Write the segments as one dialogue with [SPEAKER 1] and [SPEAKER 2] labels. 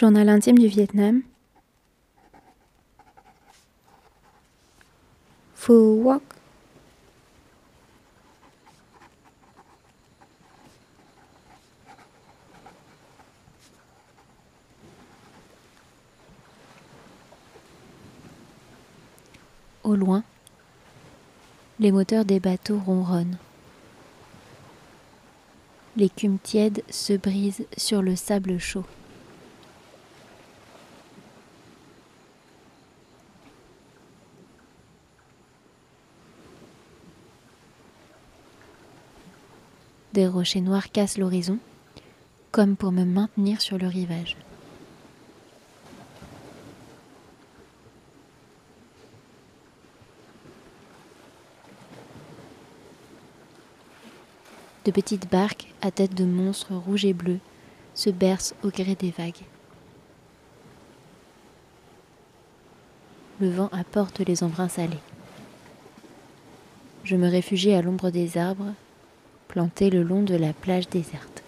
[SPEAKER 1] Journal intime du Vietnam. Phu. Au loin, les moteurs des bateaux ronronnent. L'écume tiède se brise sur le sable chaud. Des rochers noirs cassent l'horizon, comme pour me maintenir sur le rivage. De petites barques à tête de monstres rouges et bleus se bercent au gré des vagues. Le vent apporte les embruns salés. Je me réfugie à l'ombre des arbres plantés le long de la plage déserte.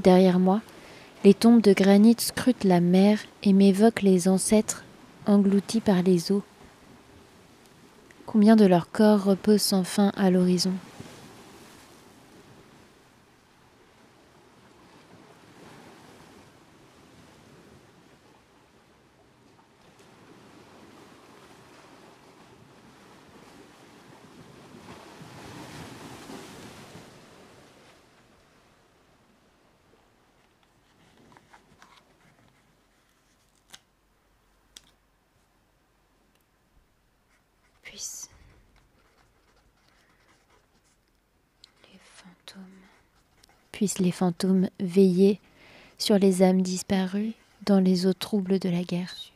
[SPEAKER 1] Derrière moi, les tombes de granit scrutent la mer et m'évoquent les ancêtres engloutis par les eaux. Combien de leurs corps reposent sans fin à l'horizon puissent les fantômes puissent les fantômes veiller sur les âmes disparues dans les eaux troubles de la guerre.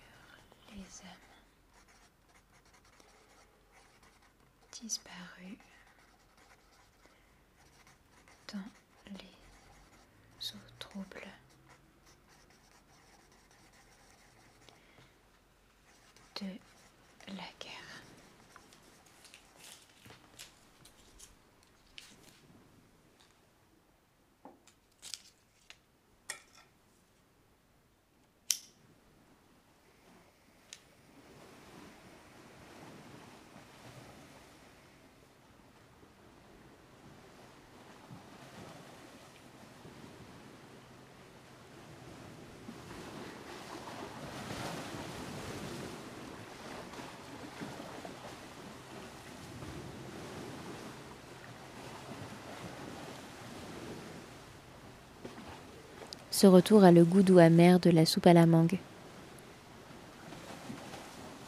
[SPEAKER 1] Ce retour a le goût doux amer de la soupe à la mangue.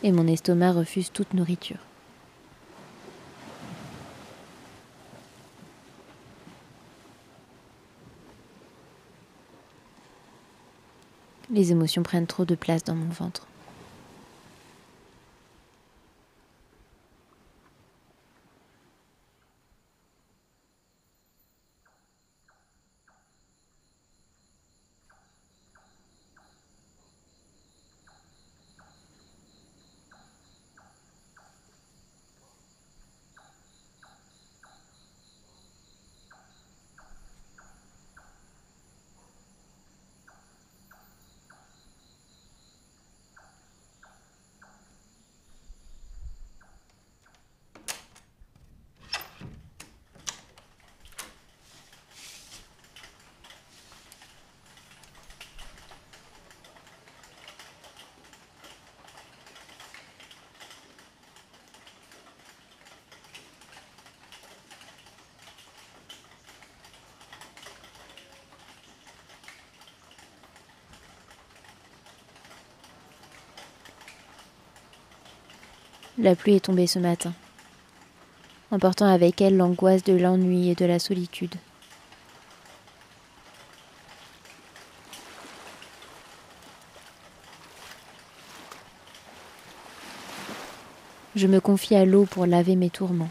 [SPEAKER 1] Et mon estomac refuse toute nourriture. Les émotions prennent trop de place dans mon ventre. La pluie est tombée ce matin, emportant avec elle l'angoisse de l'ennui et de la solitude. Je me confie à l'eau pour laver mes tourments.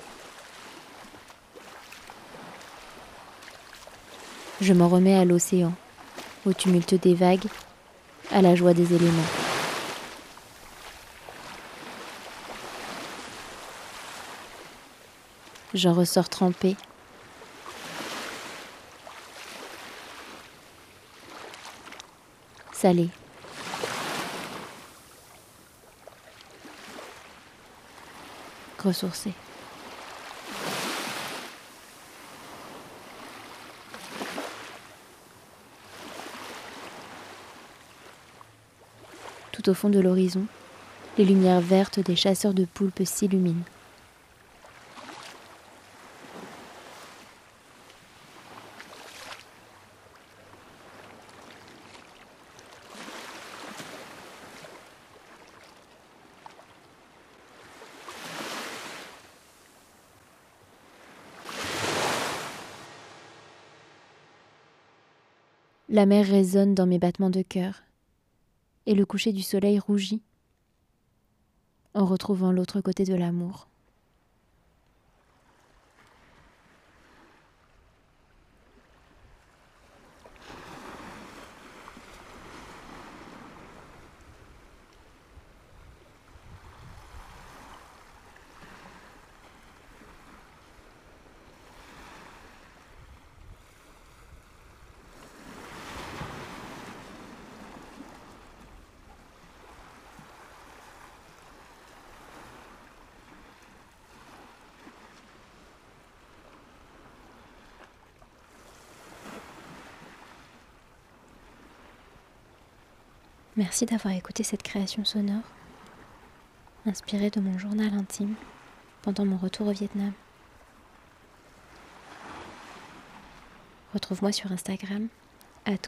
[SPEAKER 1] Je m'en remets à l'océan, au tumulte des vagues, à la joie des éléments. J'en ressors trempé. Salé. Ressourcé. Tout au fond de l'horizon, les lumières vertes des chasseurs de poulpes s'illuminent. La mer résonne dans mes battements de cœur, et le coucher du soleil rougit en retrouvant l'autre côté de l'amour. Merci d'avoir écouté cette création sonore, inspirée de mon journal intime pendant mon retour au Vietnam. Retrouve-moi sur Instagram at.